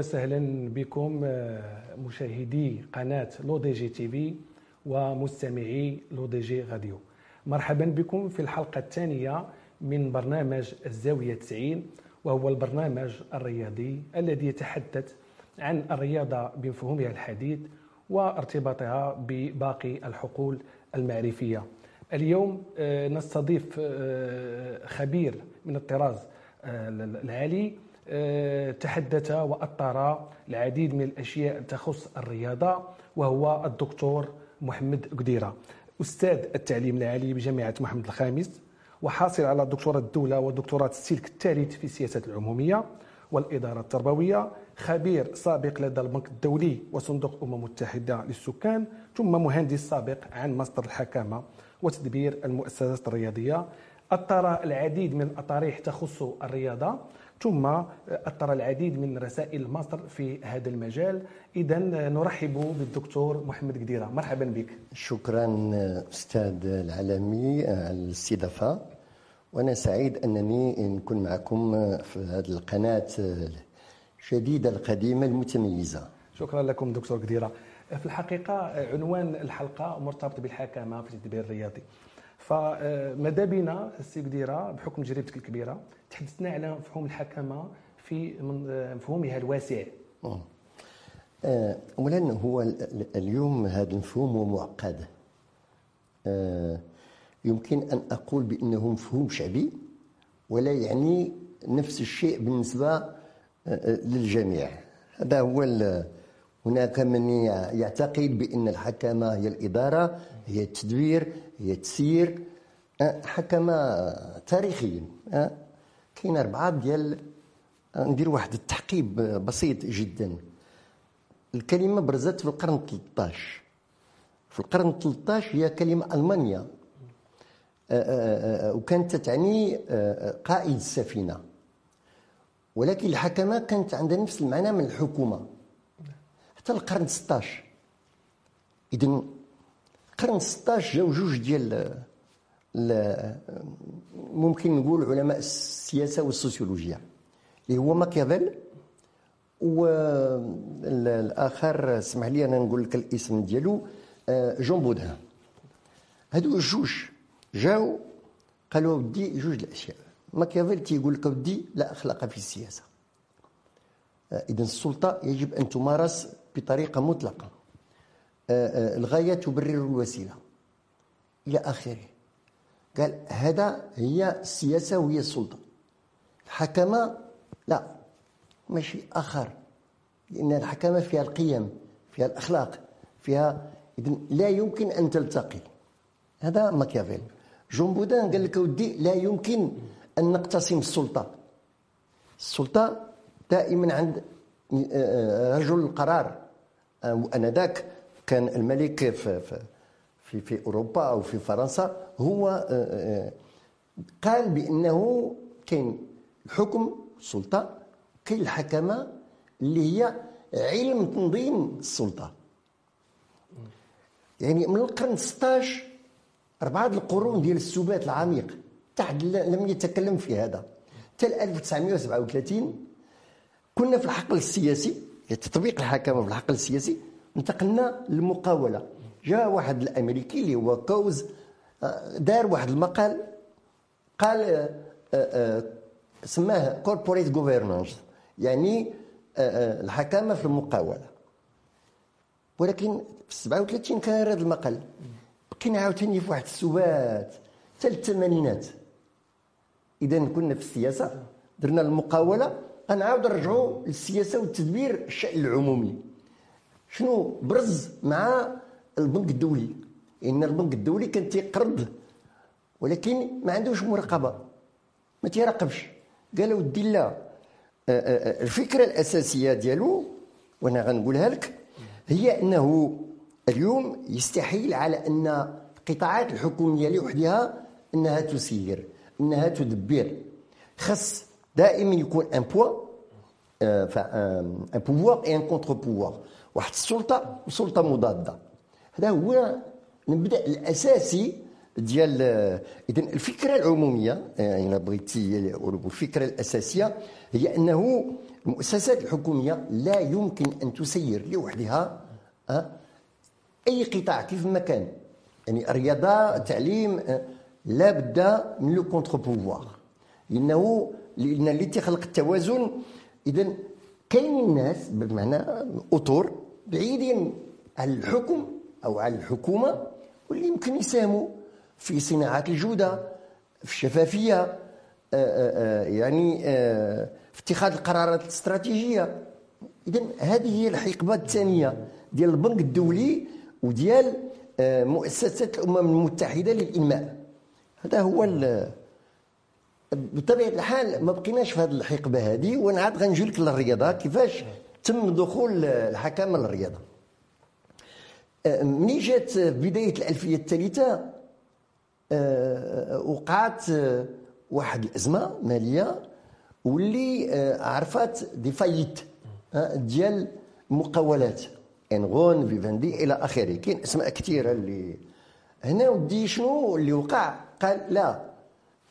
وسهلا بكم آه، مشاهدي قناة LODJ TV ومستمعي LODJ راديو. مرحبا بكم في الحلقة الثانية من برنامج الزاوية 90 وهو البرنامج الرياضي الذي يتحدث عن الرياضة بمفهومها الحديث وارتباطها بباقي الحقول المعرفية. اليوم آه، نستضيف آه، خبير من الطراز العالي تحدث وأطر العديد من الأشياء تخص الرياضة وهو الدكتور محمد قديرة أستاذ التعليم العالي بجامعة محمد الخامس وحاصل على دكتوراه الدولة ودكتوراه السلك الثالث في السياسة العمومية والإدارة التربوية خبير سابق لدى البنك الدولي وصندوق الأمم المتحدة للسكان ثم مهندس سابق عن مصدر الحكامة وتدبير المؤسسات الرياضية. أطر العديد من الأطاريح تخص الرياضة ثم أثر العديد من رسائل مصر في هذا المجال. إذا نرحب بالدكتور محمد قديرة. مرحبا بك. شكرا أستاذ العالمي على الاستضافة وأنا سعيد أنني نكون معكم في هذه القناة الجديدة القديمة المتميزة. شكرا لكم دكتور قديرة. في الحقيقة عنوان الحلقة مرتبط بالحكامة في التدبير الرياضي. فماذا بنا السي قديرة بحكم تجربتك الكبيرة تحدثنا على مفهوم الحكمة في مفهومها الواسع. آه، اولا هو اليوم هذا المفهوم هو معقد آه، يمكن أن أقول بأنه مفهوم شعبي ولا يعني نفس الشيء بالنسبة آه، للجميع. هذا هو هناك من يعتقد بأن الحكمة هي الإدارة هي التدبير هي التسيير حكمه تاريخيا كاين أربعة ديال ندير واحد التحقيب بسيط جدا. الكلمة برزت في القرن 13 في القرن 13 هي كلمة ألمانيا وكانت تعني قائد السفينة. ولكن الحكمة كانت عندها نفس المعنى من الحكومة. حتى القرن 16 إذن القرن 16 جاو جوج ديال ممكن نقول علماء السياسة والسوسيولوجيا اللي هو ماكيافيل والآخر اسمح لي أنا نقول لك الاسم ديالو آه، جون بودان هادو جوج جاو قالوا ودي جوج الأشياء. ماكيافيل تيقول لك ودي لا أخلاق في السياسة. آه، إذا السلطة يجب أن تمارس بطريقة مطلقة. آه، الغاية تبرر الوسيلة إلى آخره. قال هذا هي السياسة وهي السلطة. الحكمة لا ماشي آخر لأن الحكمة فيها القيم فيها الأخلاق فيها إذن لا يمكن أن تلتقي. هذا ماكيافيل. جون بودان قال لك ودي لا يمكن أن نقتسم السلطة. السلطة دائما عند آه، رجل القرار وأنذاك كان الملك في, في في أوروبا أو في فرنسا هو آه، آه، قال بأنه كاين الحكم السلطه كاين الحكمه اللي هي علم تنظيم السلطة. يعني من القرن 16 أربعة القرون ديال السبات العميق تحت لم يتكلم في هذا. حتى 1937 كنا في الحقل السياسي تطبيق الحكمة في الحقل السياسي انتقلنا للمقاولة. جاء واحد الأمريكي اللي هو كوز آه، دار واحد المقال قال آه، آه، سماه كوربوريت جوفرنانس يعني الحكامة في المقاولة. ولكن في 37 كان هذا المقال. بقينا عاوتاني في واحد السبات حتى الثمانينات. اذا كنا في السياسة درنا المقاولة غنعاود نرجعوا للسياسة والتدبير الشأن العمومي. شنو برز مع البنك الدولي؟ إن البنك الدولي كان تيقرض ولكن ما عندوش مراقبه ما تيراقبش. قالوا ودي لا. آه، آه، آه، الفكرة الأساسية ديالو وأنا غنقولها لك هي أنه اليوم يستحيل على أن القطاعات الحكومية لوحدها أنها تسير أنها تدبر. خص دائما يكون ان بوا un pouvoir et un contre-pouvoir واحد السلطة وسلطه مضادة. هذا هو المبدأ الأساسي ديال اذا الفكرة العمومية يعني بغيتي الفكرة الأساسية هي أنه المؤسسات الحكومية لا يمكن أن تسير لوحدها أي قطاع كيف ما كان. يعني الرياضة التعليم لا بد من le contre-pouvoir. لأنه لأن اللي تخلق التوازن اذا كاين الناس بمعنى أطر بعيدين عن الحكم أو عن الحكومة واللي يمكن يساهموا في صناعة الجودة في الشفافية آه، آه، آه، يعني في اتخاذ القرارات الاستراتيجية. اذا هذه هي الحقبة الثانية ديال البنك الدولي وديال مؤسسات الأمم المتحدة للإنماء. هذا هو بطبيعة الحال ما بقيناش في هذه الحقبة هذه وأنا عاد غنجي لك للرياضة كيفاش تم دخول الحكامه للرياضة. ملي جات بداية الألفية الثالثة؟ آه، وقعت واحد الأزمة مالية واللي آه، عرفت دي فايت ديال المقاولات إنغون فيفاندي إلى آخره. كاين أسماء كثيرة اللي هنا ودي شنو اللي وقع؟ قال لا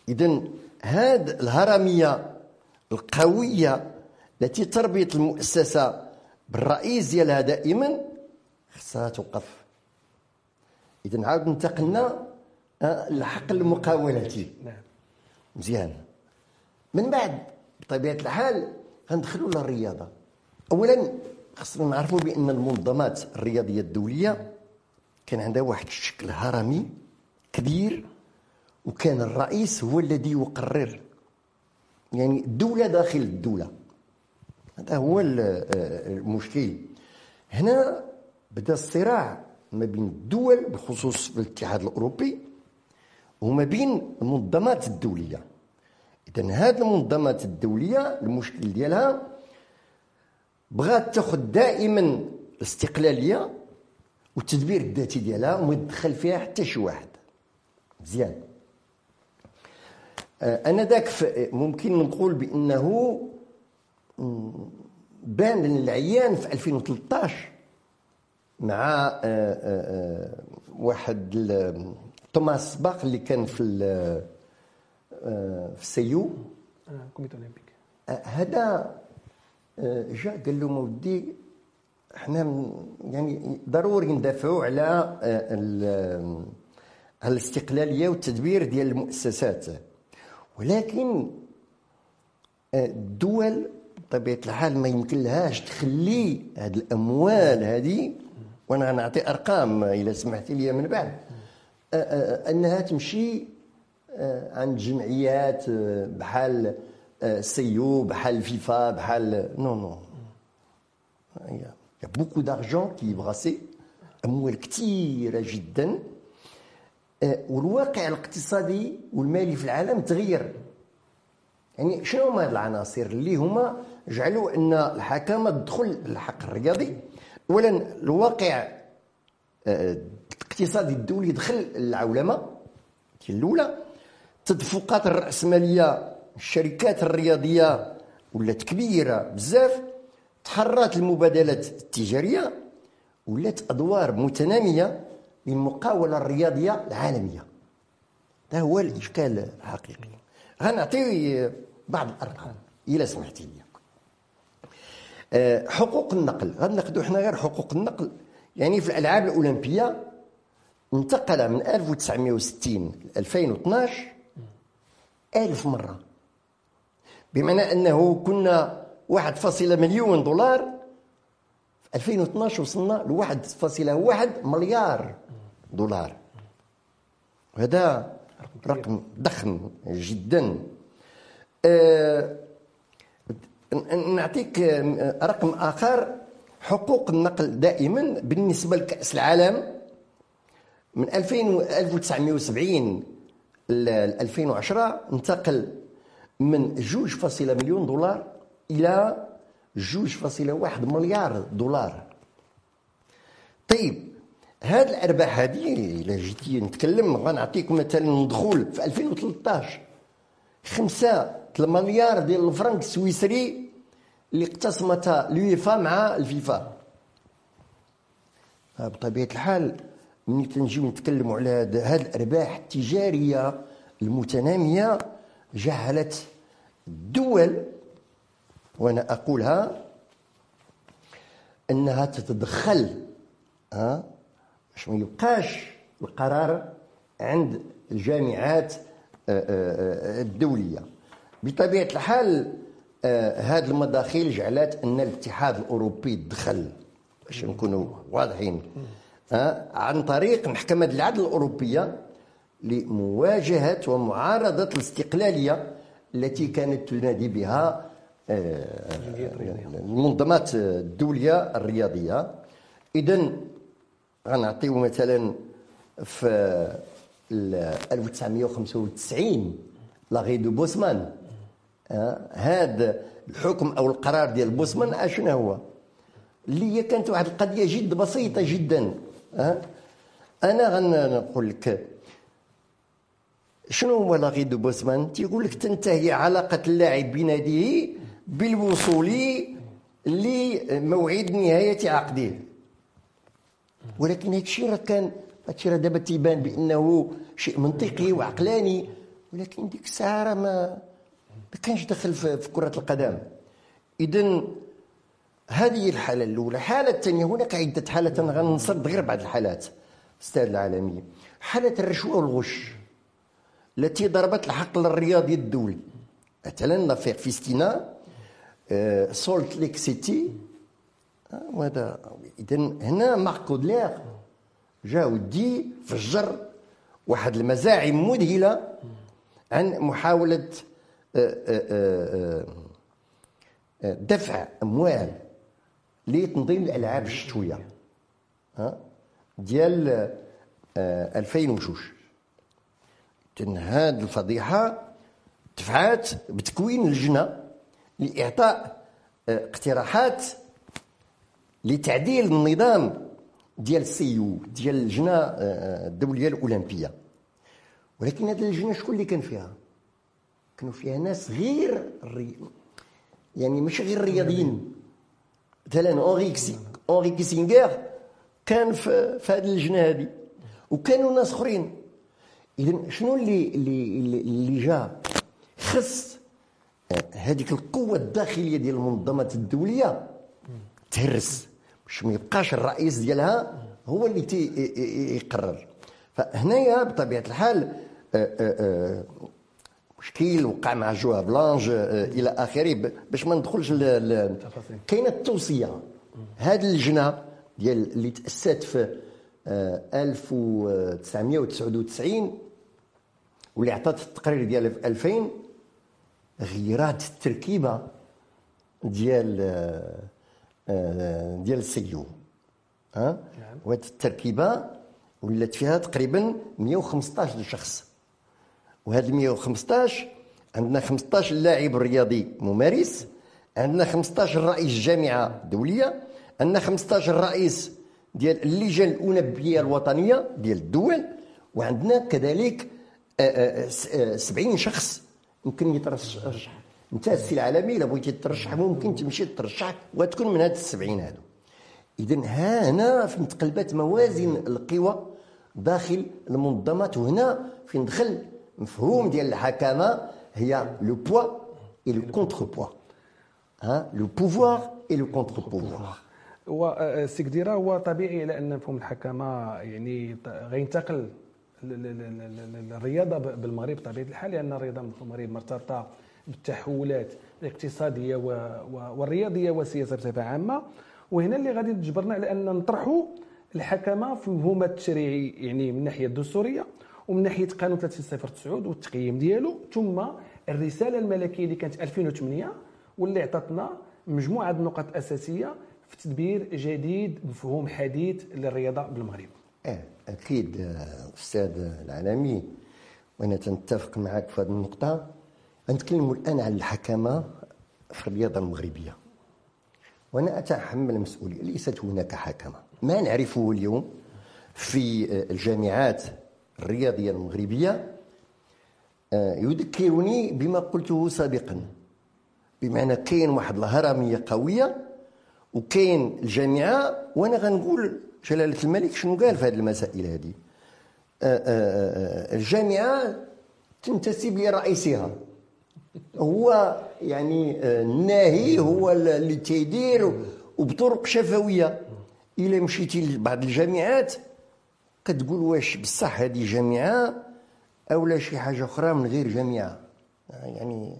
اذا هاد الهرمية القوية التي تربط المؤسسة بالرئيس ديالها دائما خصها توقف. إذا عاود انتقلنا الحق المقاولتي نعم. مزيان. من بعد بطبيعة الحال غندخلوا للرياضة. اولا خصنا نعرفوا بأن المنظمات الرياضية الدولية كان عندها واحد الشكل هرمي كبير. وكان الرئيس هو الذي يقرر. يعني الدولة داخل الدولة. هذا هو المشكل. هنا بدأ الصراع ما بين الدول بخصوص الاتحاد الأوروبي وما بين المنظمات الدولية. اذا هذه المنظمات الدولية المشكل ديالها بغات تاخذ دائما الاستقلالية والتدبير الذاتي ديالها وما يدخل فيها حتى شي واحد. مزيان. آه، أنا ذاك ممكن نقول بأنه بان العيان في 2013 مع آه، آه، واحد توماس باخ اللي كان في في الـ CIO comité olympique. هذا جاء قال له ودي إحنا يعني ضروري ندافعوا على على الاستقلالية والتدبير ديال المؤسسات. ولكن الدول بطبيعة الحال ما يمكن لهاش تخلي هذه الأموال هذه وأنا نعطي أرقام اذا سمحت لي من بعد أنها تمشي عند جمعيات بحال CIO بحال فيفا بحال non non il y a beaucoup d'argent quoi أموال كثيره جدا. والواقع الاقتصادي والمالي في العالم تغير. يعني شنو هما هاد العناصر اللي هما جعلوا أن الحكامة تدخل الحق الرياضي؟ اولا الواقع الاقتصادي الدولي دخل العولمه الأولى. تدفقات الرأسمالية الشركات الرياضية ولات كبيرة بزاف. تحررت المبادلات التجارية ولات أدوار متنامية. للمقاوله الرياضية العالمية. هذا هو الإشكال الحقيقي. غنعطي بعض الأرقام إلى سمحتي لي آه، حقوق النقل. غناخذوا حنا غير حقوق النقل. يعني في الألعاب الأولمبية انتقل من 1960 ل 2012 ألف مرة. بمعنى أنه كنا 1.1 مليون دولار. في 2012 وصلنا ل 1.1 مليار. دولار. وهذا رقم ضخم جدا. أه نعطيك رقم آخر حقوق النقل دائما بالنسبة لكأس العالم. من 2000 1970 ل 2010 انتقل من 2.0 مليون دولار إلى 2.1 مليار دولار. طيب هاد الأرباح هذه إلا جيتي نتكلم غنعطيكم مثلا ندخل في 2013 5 المليار ديال الفرنك السويسري اللي اقتسمتها اليويفا مع الفيفا. بطبيعة الحال ملي تنجيو نتكلموا على هذه الأرباح التجارية المتنامية جعلت الدول. وأنا أقولها أنها تتدخل ها باش ما يبقاش القرار عند الجامعات آه، آه، آه، الدولية. بطبيعة الحال هذه المداخيل جعلت أن الاتحاد الأوروبي دخل باش نكونوا واضحين. عن طريق محكمة العدل الأوروبية لمواجهة ومعارضة الاستقلالية التي كانت تنادي بها المنظمات الدولية الرياضية. اذا غنعطيو مثلا في 1995 l'arrêt de Bosman. هذا الحكم أو القرار ديال بوسمان أشنو هو؟ اللي هي كانت واحد القضية جد بسيطة جدا. أنا غنقول لك شنو هو l'arrêt de Bosman؟ تيقول لك تنتهي علاقة اللاعب بناديه بالوصول لموعد نهاية عقده. ولكن هذا الشيء راه كان. هادشي راه دابا تيبان بأنه شيء منطقي وعقلاني ولكن ديك الساعة راه ما ما كانش دخل في كرة القدم. اذا هذه الحالة الأولى. الحاله الثانية هناك عدة حالات أنا غنصرد غير بعض الحالات أستاذ العالمي. حالة الرشوه والغش التي ضربت الحقل الرياضي الدولي مثلا l'affaire Festina Salt Lake City وهذا اذا هنا Marc Hodler جا ودي فجر واحد المزاعم مذهلة عن محاولة آه، آه، آه، دفع أموال لتنظيم الألعاب الشتوية ديال 2002 إذن هذه الفضيحة دفعات بتكوين لجنه لإعطاء اقتراحات لتعديل النظام ديال السيو ديال اللجنه آه، الدوليه الأولمبية. ولكن هذه اللجنه شكون اللي كان فيها؟ كانوا فيها ناس غير الري... يعني ماشي غير الرياضيين. مثلا Henry Henry Kissinger كان في, في هذه اللجنه هذه وكانوا ناس أخرين. اذا شنو اللي اللي اللي جا؟ خص آه، هذيك القوة الداخلية ديال المنظمات الدولية تهرس. باش ما يبقاش الرئيس ديالها هو اللي تي يقرر. فهنايا بطبيعة الحال آه، آه، آه، مشكل وقع مع João Havelange إلى آخره باش ما ندخلش كاينة التوصية. هذه اللجنة ديال اللي تأسست في 1999 واللي عطات التقرير ديالها في 2000 غيرات التركيبة ديال ديال السيو ها؟ نعم. وهذه التركيبة ولات فيها تقريبا 115 شخص. وهذا 115 عندنا 15 لاعب رياضي ممارس عندنا 15 رئيس جامعة دولية عندنا 15 رئيس ديال اللجان الأولمبية الوطنية ديال الدول وعندنا كذلك 70 آه، آه، شخص. يمكن يترشح. انت السي العالمي إلا بغيتي ترشح ممكن تمشي ترشح وتكون من هاد السبعين هادو. اذا هنا فين تقلبات موازين القوى داخل المنظمات وهنا فين دخل مفهوم ديال الحكامة هي لو بوا اي لو كونتر بوا ها le pouvoir et le contre- pouvoir كديره هو طبيعي لأن مفهوم الحكامة يعني غينتقل الرياضه بالمغرب بطبيعه الحال لأن الرياضة في المغرب مرتبطة بالتحولات الاقتصادية والرياضية والسياسة بصفة عامة. وهنا اللي غادي تجبرنا على أن نطرحوا الحكمة في المفهومات التشريعي يعني من الناحيه الدستورية ومن ناحية قانون 3009 والتقييم ديالو. ثم الرسالة الملكية اللي كانت 2008 واللي عطاتنا مجموعة النقط أساسية في تدبير جديد مفهوم حديث للرياضة بالمغرب. آه أكيد أستاذ العالمي وأنا تنتفق معك في هذه النقطة. نتكلم الآن عن الحكمة في الرياضة المغربية وأنا أتحمل المسؤولية ليست هناك حكمة. ما نعرفه اليوم في الجامعات الرياضية المغربية آه، يذكرني بما قلته سابقا بمعنى كاين واحد الهرمية قوية وكاين الجامعة وأنا غنقول جلالة الملك شنو قال في هذه المسائل هذه؟ آه، آه، آه، الجامعة تنتسب لرئيسها. هو يعني الناهي هو اللي تيدير وبطرق شفوية. إلا مشيتي لبعض الجامعات كتقول واش بصح هذه جامعة أو لا شي حاجة أخرى من غير جامعة. يعني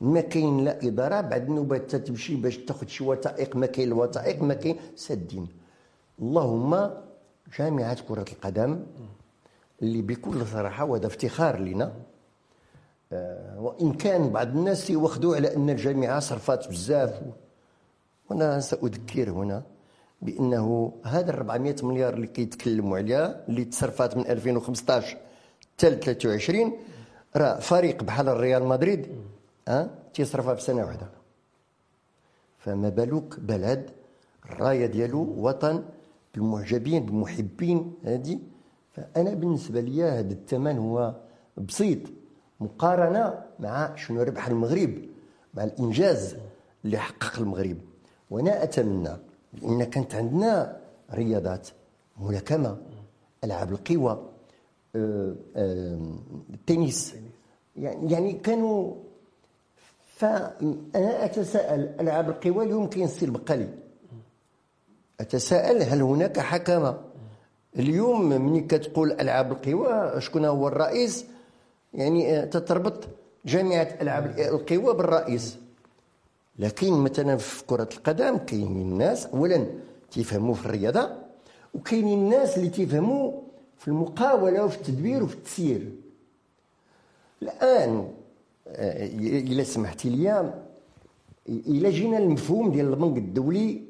ما كاين لا اداره بعد النوبات تمشي باش تاخذ شي وثائق ما كاين الوثائق ما كاين سادين اللهم جامعة كرة القدم اللي بكل صراحة وهذا افتخار لنا آه، وإن كان بعض الناس يوخذوا على أن الجامعة صرفات بزاف. وأنا سأذكر هنا بأنه هذا 400 مليار اللي كيتكلموا عليها اللي تصرفات من 2015 حتى 23 راه فريق بحال الريال مدريد ها تيصرفها في سنة واحدة. فما بالك بلد الراية ديالو وطن بالمعجبين بالمحبين هذه فأنا بالنسبة لي هذا الثمن هو بسيط. مقارنة مع شنو ربح المغرب مع الإنجاز اللي حقق المغرب. وأنا أتمنى ان كانت عندنا رياضات ملاكمة ألعاب القوى آه، آه، التنس. يعني يعني كانوا فانا أتساءل ألعاب القوى اليوم كاين السي بقالي أتساءل هل هناك حكمة؟ اليوم ملي كتقول ألعاب القوى شكون هو الرئيس؟ يعني آه، تتربط جامعة العاب القوى بالرئيس لكن مثلا في كرة القدم كاينين الناس اولا تيفهموا في الرياضة وكاينين الناس اللي تيفهموا في المقاولة وفي التدبير وفي التسيير. الآن آه، إلا سمحتي لي إلا جينا المفهوم ديال البنك الدولي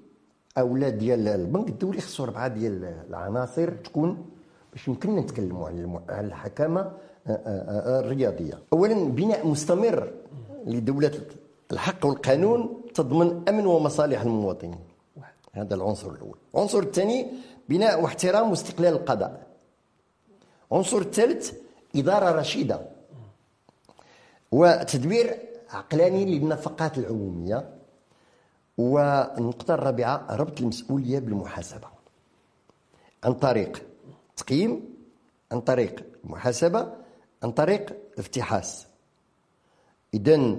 أو لا ديال البنك الدولي خصو أربعة ديال العناصر تكون باش يمكننا نتكلموا على الحكامة آه، الرياضية. اولا بناء مستمر لدولة الحق والقانون تضمن أمن ومصالح المواطنين. هذا العنصر الأول. العنصر الثاني بناء واحترام واستقلال القضاء. العنصر الثالث إدارة رشيدة وتدبير عقلاني للنفقات العمومية والنقطه الرابعة ربط المسؤولية بالمحاسبة. عن طريق تقييم عن طريق المحاسبه عن طريق الافتحاص. اذا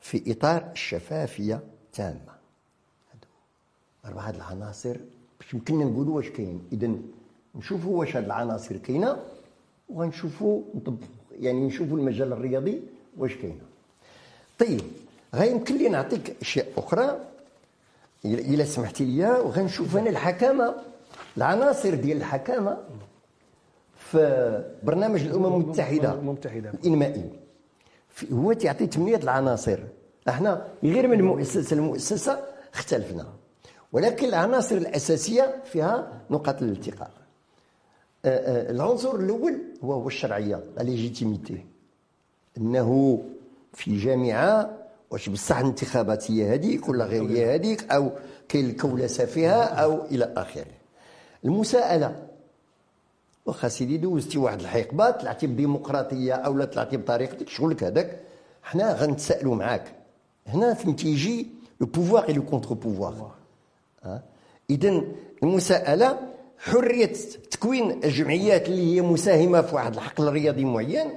في إطار الشفافية تامة. أربعة هذه العناصر باش يمكننا نقولوا واش كاين. اذا نشوفوا واش هذه العناصر كاينة وغنشوفوا يعني نشوفوا المجال الرياضي واش كاينة. طيب غيمكن لي نعطيك أشياء أخرى. الا سمحتي لي وغنشوف أنا الحكامة. العناصر ديال الحكامة. في برنامج الأمم المتحدة المتحده الإنمائي. هو تعطي ثمانيه العناصر. أحنا غير من مؤسسه لمؤسسه اختلفنا. ولكن العناصر الأساسية فيها نقاط الالتقاء. العنصر الأول هو هو الشرعية الليجيتيميتي إنه في جامعة واش بصح الانتخابات هي هذيك ولا غير هي هذيك أو كاين الكولسة فيها أو إلى آخره. المساءلة واخا سيدي دوزتي واحد الحقبة طلعتي بديمقراطية أو لا طلعتي بطريقتك شغلك هذاك حنا غنتسائلوا معاك. هنا فين تيجي le pouvoir et le contre-pouvoir اذا المساءلة حرية تكوين الجمعيات اللي هي مساهمة في واحد الحقل رياضي معين.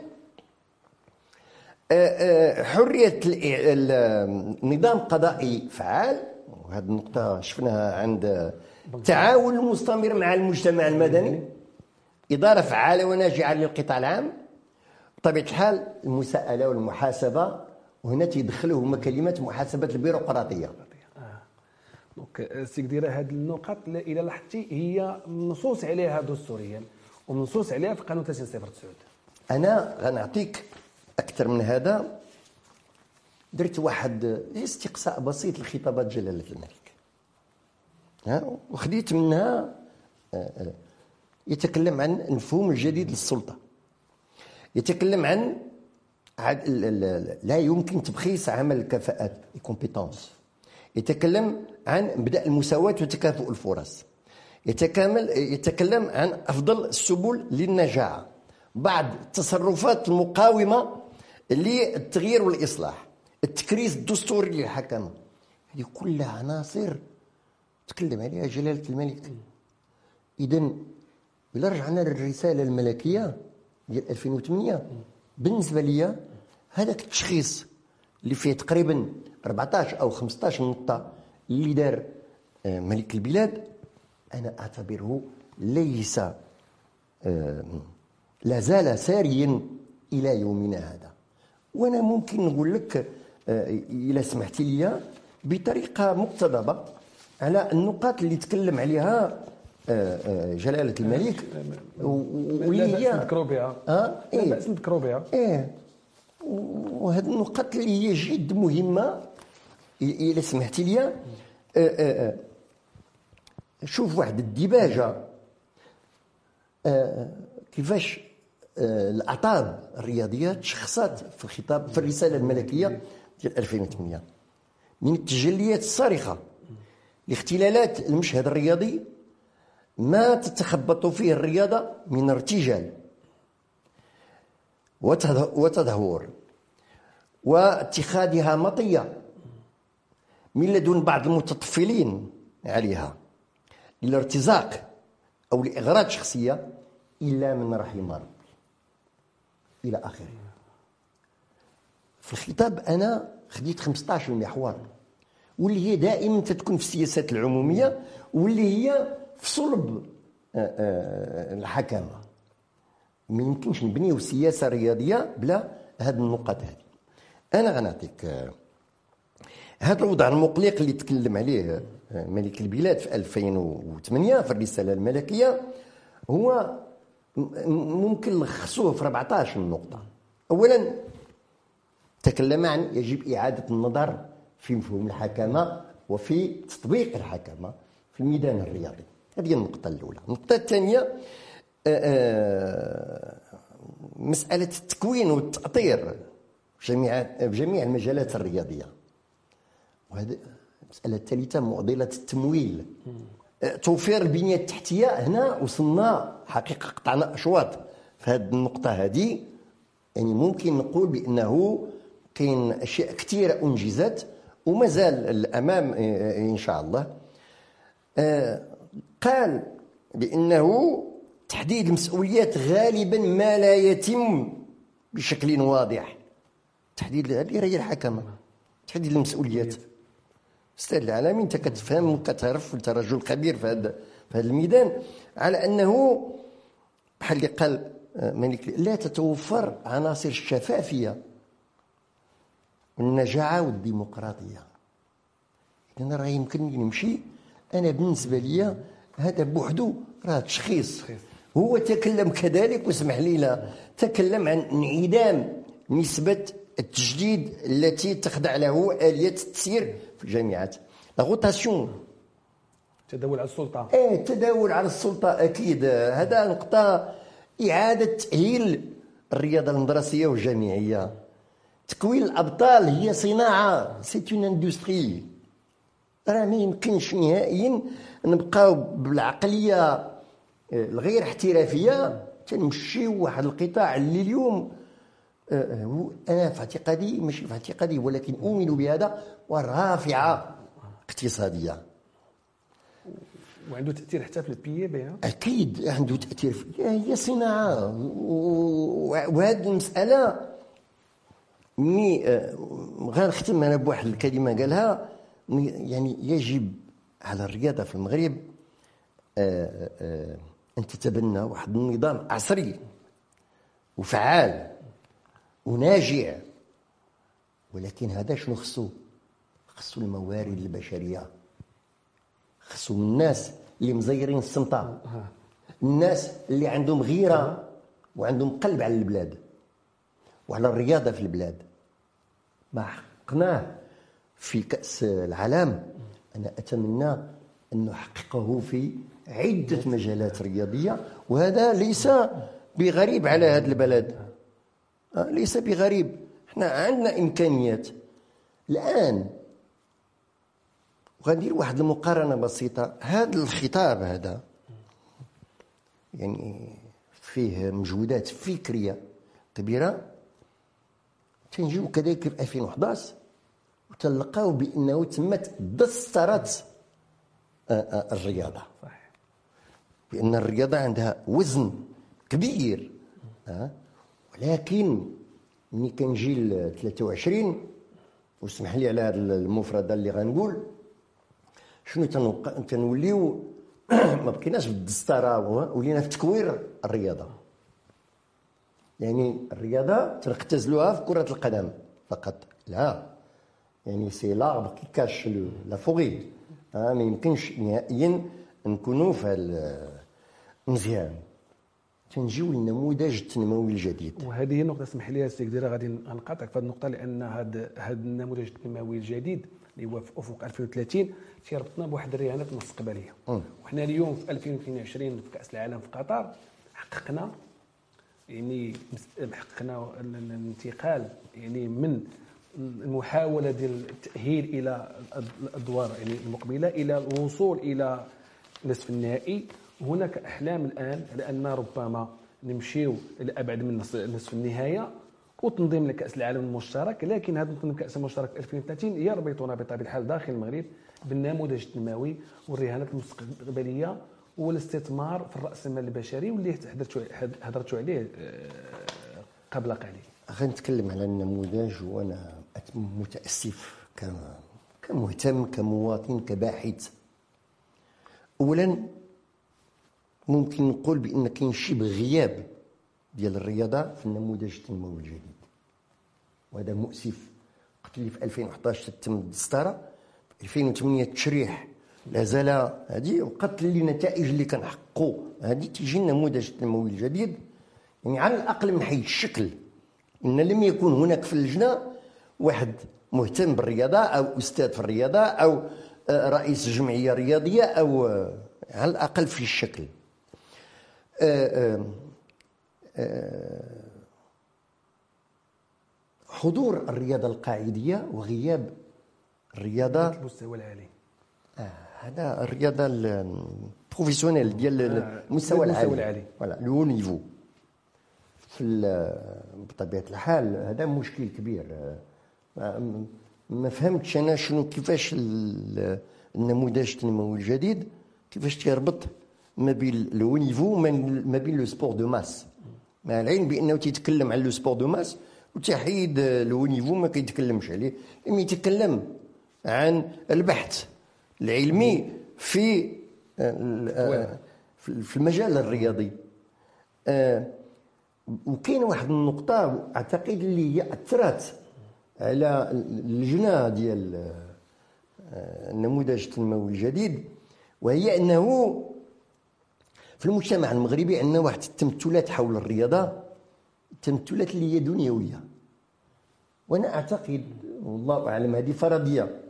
آه، آه، حرية النظام القضائي فعال. وهذه النقطة شفناها عند التعاون المستمر مع المجتمع المدني. إدارة فعالة وناجعة للقطاع العام. بطبيعة الحال المساءلة والمحاسبة وهنا تيدخلوا هما كلمات محاسبه البيروقراطية. donc si كديره هذه النقط إلى لاحظتي هي منصوص عليها دستوريا ومنصوص عليها في قانون 3009 أنا غنعطيك أكثر من هذا. درت واحد استقصاء بسيط لخطابات جلالة الملك. ها؟ وخديت منها آه، آه، يتكلم عن المفهوم الجديد للسلطة. يتكلم عن لا يمكن تبخيس عمل الكفاءات الكومبيتونس يتكلم عن مبدا المساواة وتكافؤ الفرص. يتكامل يتكلم عن أفضل السبل للنجاعه بعض التصرفات المقاومة للتغيير والإصلاح. التكريس الدستوري للحكمة. هذه كلها عناصر تكلم عليها جلالة الملك. اذا إلا رجعنا للرسالة الملكية ديال 2008 بالنسبة لي هذاك التشخيص اللي فيه تقريبا 14 أو 15 نقطة اللي دار آه، ملك البلاد أنا أعتبره ليس آه، لا زال ساريا إلى يومنا هذا. وأنا ممكن نقول لك آه، إلى سمحتي لي بطريقة مقتضبة على النقاط اللي تكلم عليها جلالة الملك. واللي هي نذكروا بها آه لا إيه؟ باس نذكروا بها إيه. وهذه النقاط اللي هي جد مهمة إلى سمحتي لي آه، آه، آه. شوف واحد الديباجة. كيفاش الأعطاب الرياضية تشخصات في الخطاب في الرسالة الملكية ديال 2008 من التجليات الصارخة لاختلالات المشهد الرياضي ما تتخبط فيه الرياضة من ارتجال وتدهور واتخاذها مطية من لدن بعض المتطفلين عليها للارتزاق أو لإغراض شخصية إلا من رحم ربي إلى آخره. في الخطاب أنا خديت 15 محور واللي هي دائما تتكون في السياسات العمومية واللي هي في صلب آه، آه، الحكامة ما يمكنش نبنيو سياسة رياضية بلا هذه النقط هذه أنا غنعطيك آه، هذا الوضع المقلق اللي تكلم عليه آه، ملك البلاد في 2008 في الرسالة الملكية هو ممكن نلخصوه في 14 نقطة. اولا تكلم عن يجب إعادة النظر في مفهوم الحكامه وفي تطبيق الحكامه في الميدان الرياضي. هذه النقطة الأولى. النقطة الثانية آه، آه، مسألة التكوين والتأطير في جميع المجالات الرياضية. وهذه المسألة الثالثة معضلة التمويل. أه، توفير البنية التحتية. هنا وصلنا حقيقة قطعنا أشواط في هذه النقطة هذه. يعني ممكن نقول بأنه كاين أشياء كثيرة أنجزت ومازال الأمام إن شاء الله. قال بأنه تحديد المسؤوليات غالبا ما لا يتم بشكل واضح. تحديد هذه هي الحكمة. تحديد المسؤوليات. أستاذ العالمي أنت كتفهم وكتعرف انت رجل خبير في هذا في هذا الميدان على أنه بحال اللي قال آه، ملك لا تتوفر عناصر الشفافيه والنجاعة والديمقراطية. اذا راه يمكن نمشي. أنا بالنسبة لي هذا بوحده راه تشخيص. هو تكلم كذلك واسمح لي لا تكلم عن انعدام نسبة التجديد التي تخضع له آلية التسيير في الجامعات. لا روتاسيون التداول على السلطة. إيه التداول على السلطة أكيد. هذا نقطة إعادة تأهيل الرياضة المدرسية والجامعية. تكوين الأبطال هي صناعة. c'est une industrie راه ما يمكنش نهائيا نبقاو بالعقلية آه، الغير احترافية. تنمشيو واحد القطاع اللي اليوم آه، أنا في اعتقادي ماشي في اعتقادي ولكن أؤمن بهذا ورافعة اقتصادية. وعنده تأثير حتى في الـ PIB أكيد عنده تأثير في هي صناعة. وهذه المسألة mais آه، غنختم أنا بواحد الكلمة قالها يعني يجب على الرياضة في المغرب آه، ان تتبنى واحد النظام عصري وفعال وناجع. ولكن هذا شنو خصو؟ خصو الموارد البشرية. خصو الناس اللي مزيرين السمطة. الناس اللي عندهم غيرة وعندهم قلب على البلاد وعلى الرياضة في البلاد. ما حققناه في كأس العالم. أنا أتمنى أن نحققه في عدة مجالات رياضية وهذا ليس بغريب على هذا البلد. آه، ليس بغريب. إحنا عندنا إمكانيات. الآن وغندير واحد المقارنة بسيطة. هذا الخطاب هذا يعني فيه مجهودات فكرية كبيرة. تنجيو كذلك في 2011 وتلقاو بأنه تمت دسترت آه، آه، الرياضة. صحيح. بأن الرياضة عندها وزن كبير ها ولكن ملي كنجي ل 23 واسمح لي على هذه المفردة اللي غنقول شنو تنوليو ما بقيناش في الدستاره ولينا في تكوير الرياضة. يعني الرياضة تنختزلوها في كرة القدم فقط. لا. يعني c'est l'arbre qui cache la forêt ما يمكنش نهائيا نكونوا في مزيان تنجيو للنموذج التنموي الجديد وهذه هي النقطه اسمح لي سي كديره غادي نقاطعك في هذه النقطة لأن هذا هذا النموذج التنموي الجديد اللي هو في أفق 2030 تيربطنا بواحد الرهانات مستقبليه وحنا اليوم في 2022 في كأس العالم في قطر حققنا يعني حققنا الانتقال يعني من المحاولة ديال التاهيل إلى الادوار يعني المقبلة إلى الوصول إلى نصف النهائي هناك أحلام الآن لأن ربما نمشيو إلى أبعد من نصف النهاية وتنظيم لكأس العالم المشترك لكن هذا تنظيم كأس المشترك 2030 يربطنا بطبيعه الحال داخل المغرب بالنموذج التنموي والرهانات المستقبلية والاستثمار في الراس المال البشري واللي هضرتوا عليه آه، قبل قليل. غنتكلم على النموذج وأنا متأسف كمهتم كمواطن كباحث. اولا ممكن نقول بأن كاين شبه غياب ديال الرياضة في النموذج التنموي الجديد. وهذا مؤسف. قلت لي في 2011 تتم الدستاره في 2008 التشريح لا زال هذه وقت لي النتائج اللي كنحققوا هذه تيجي النموذج التنموي الجديد. يعني على الأقل من حيث الشكل. إن لم يكن هناك في اللجنة واحد مهتم بالرياضة أو أستاذ في الرياضة أو آه، رئيس جمعية رياضية أو آه، على الأقل في الشكل. آه، حضور الرياضة القاعدية وغياب الرياضة. المستوى العالي. هذا الرياضة professionnel ديال المستوى العالي. العالي. voilà le niveau في بطبيعة الحال هذا مشكل كبير. ما فهمتش أنا شنو كيفاش النموذج التنموي الجديد كيفاش تيربط ما بين le niveau ما بين le sport de masse. مع العلم بأنه تيتكلم على le sport de masse وتحيد le niveau ما كيتكلمش عليه. يتكلم عن البحث العلمي في في المجال الرياضي. آه، وكاين واحد النقطة أعتقد اللي هي أثرت على اللجنة ديال آه، النموذج التنموي الجديد وهي أنه في المجتمع المغربي عندنا واحد التمثلات حول الرياضة التمثلات اللي هي دنيوية. وأنا أعتقد والله أعلم هذه فرضية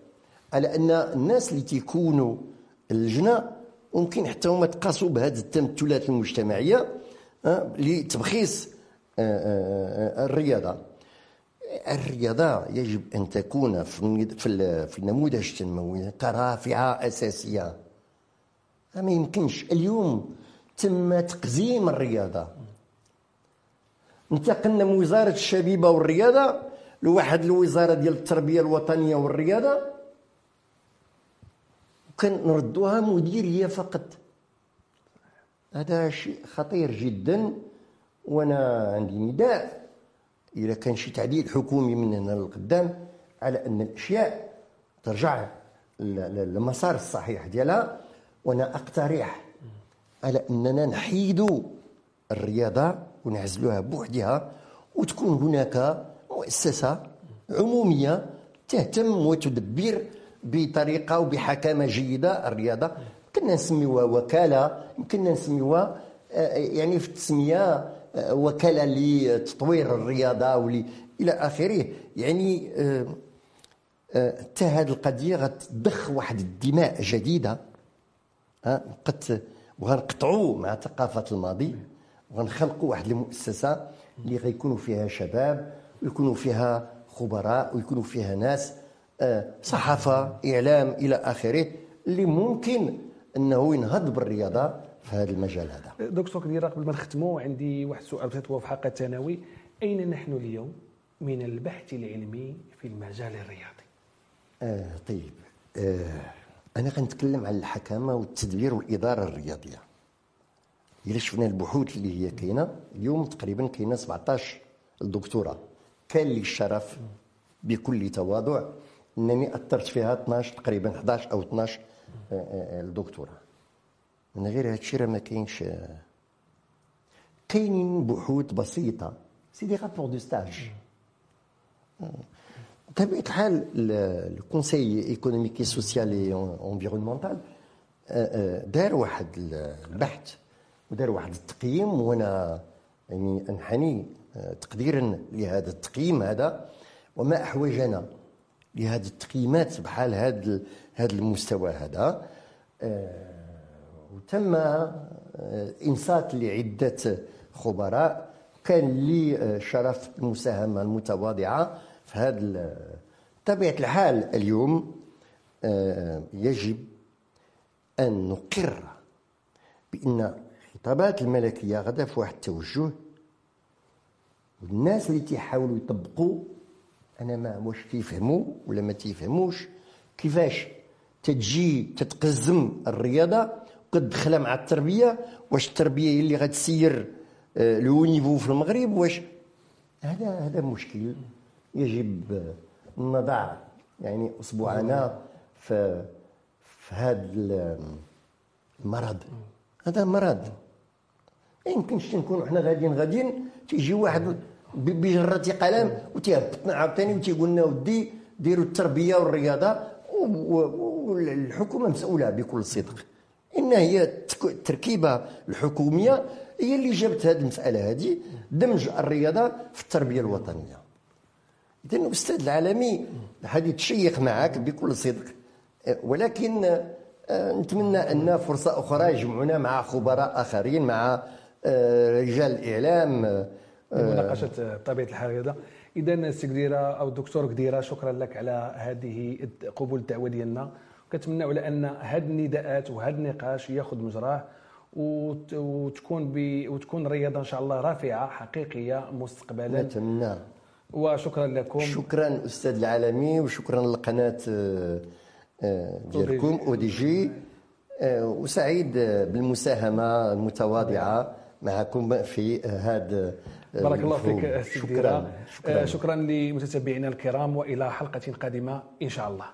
على أن الناس اللي تيكونوا اللجنه ممكن حتى هما تقاسوا بهذه التمثلات المجتمعية. لتبخيص آه، آه، آه، الرياضة. الرياضة يجب أن تكون في النموذج التنموي كرافعة أساسية. ما يمكنش اليوم تم تقزيم الرياضة. انتقلنا من وزارة الشبيبه والرياضة لواحد الوزارة ديال التربية الوطنية والرياضة. كنردوها مديريه فقط. هذا شيء خطير جدا وأنا عندي نداء إذا كان شي تعديل حكومي من هنا للقدام على أن الأشياء ترجع للمسار الصحيح ديالها. وأنا أقترح على أننا نحيدوا الرياضة ونعزلوها بوحدها وتكون هناك مؤسسة عمومية تهتم وتدبر بطريقة وبحكامة جيدة الرياضة. يمكننا نسميوها وكالة يمكننا نسميوها آه، يعني في التسمية آه، وكالة لتطوير الرياضة ولي إلى آخره. يعني حتى آه، هذه القضية غتضخ واحد الدماء جديدة قد وغنقطعوا مع ثقافة الماضي وغنخلقوا واحد المؤسسة اللي غيكونوا فيها شباب ويكونوا فيها خبراء ويكونوا فيها ناس صحافة إعلام إلى آخره اللي ممكن إنه ينهض بالرياضة في هذا المجال هذا. دكتور كبيرة قبل ما نختموا عندي واحد السؤال هو في حق الثانوي. أين نحن اليوم من البحث العلمي في المجال الرياضي؟ آه طيب. آه أنا غنتكلم عن الحكامه والتدبير والإدارة الرياضية. إلا شفنا البحوث اللي هي كاينة اليوم تقريبا كاينة 17 الدكتوراه كان لي الشرف بكل تواضع إنني أطرت فيها 12 تقريبا 11 أو 12 آه، آه، الدكتوراه من غير هذا الشيء راه ما كاينش آه، كاينين بحوث بسيطة. c'est des rapports de stage بطبيعه الحال ال conseil économique et social environnemental دار واحد البحث ودار واحد التقييم وأنا يعني أنحني تقديرا لهذا التقييم هذا وما أحوجنا. لهذه التقييمات بحال هذا هذا المستوى هذا. آه، وتم آه، إنصات لعدة خبراء. كان لي آه، شرف المساهمة المتواضعة في هذا طبيعة الحال اليوم يجب أن نقر بأن الخطابات الملكية غدا في واحد التوجه والناس اللي تيحاولوا يطبقوا أنا ما واش تيفهموا ولا ما تيفهموش كيفاش تتجي تتقزم الرياضة وكتدخلها مع التربية واش التربية هي اللي غتسير آه، لو نيفو في المغرب واش هذا هذا مشكل. يجب نضع يعني اصبعنا في في هذا المرض. هذا مرض. يمكنش نكونوا حنا غاديين غاديين تيجي واحد بجرة قلم وتيهبطنا عاوتاني وتيقول لنا ودي ديروا التربية والرياضة والحكومة مسؤولة بكل صدق. إن هي التركيبه الحكومية هي اللي جابت هذه المسألة هذه دمج الرياضة في التربية الوطنية. اذا الاستاذ العالمي حديث شيق معك بكل صدق. ولكن آه، نتمنى أن فرصة أخرى يجمعنا مع خبراء آخرين مع آه، رجال الإعلام لمناقشة طبيعة الحال هذا. إذا سي قديره أو الدكتور قديره شكرا لك على هذه قبول الدعوه ديالنا كنتمنى على أن هذه النداءات وهذا النقاش ياخذ مجراه وتكون ب... وتكون الرياضه إن شاء الله رافعه حقيقية مستقبلا. نتمنى. وشكرا لكم. شكرا أستاذ العالمي وشكرا للقناة آه، آه، ديالكم أو دي جي آه، وسعيد بالمساهمة المتواضعة معكم في هذا بارك الله فيك شكرا شكرا, شكرا لمتتبعينا الكرام وإلى حلقة قادمة إن شاء الله.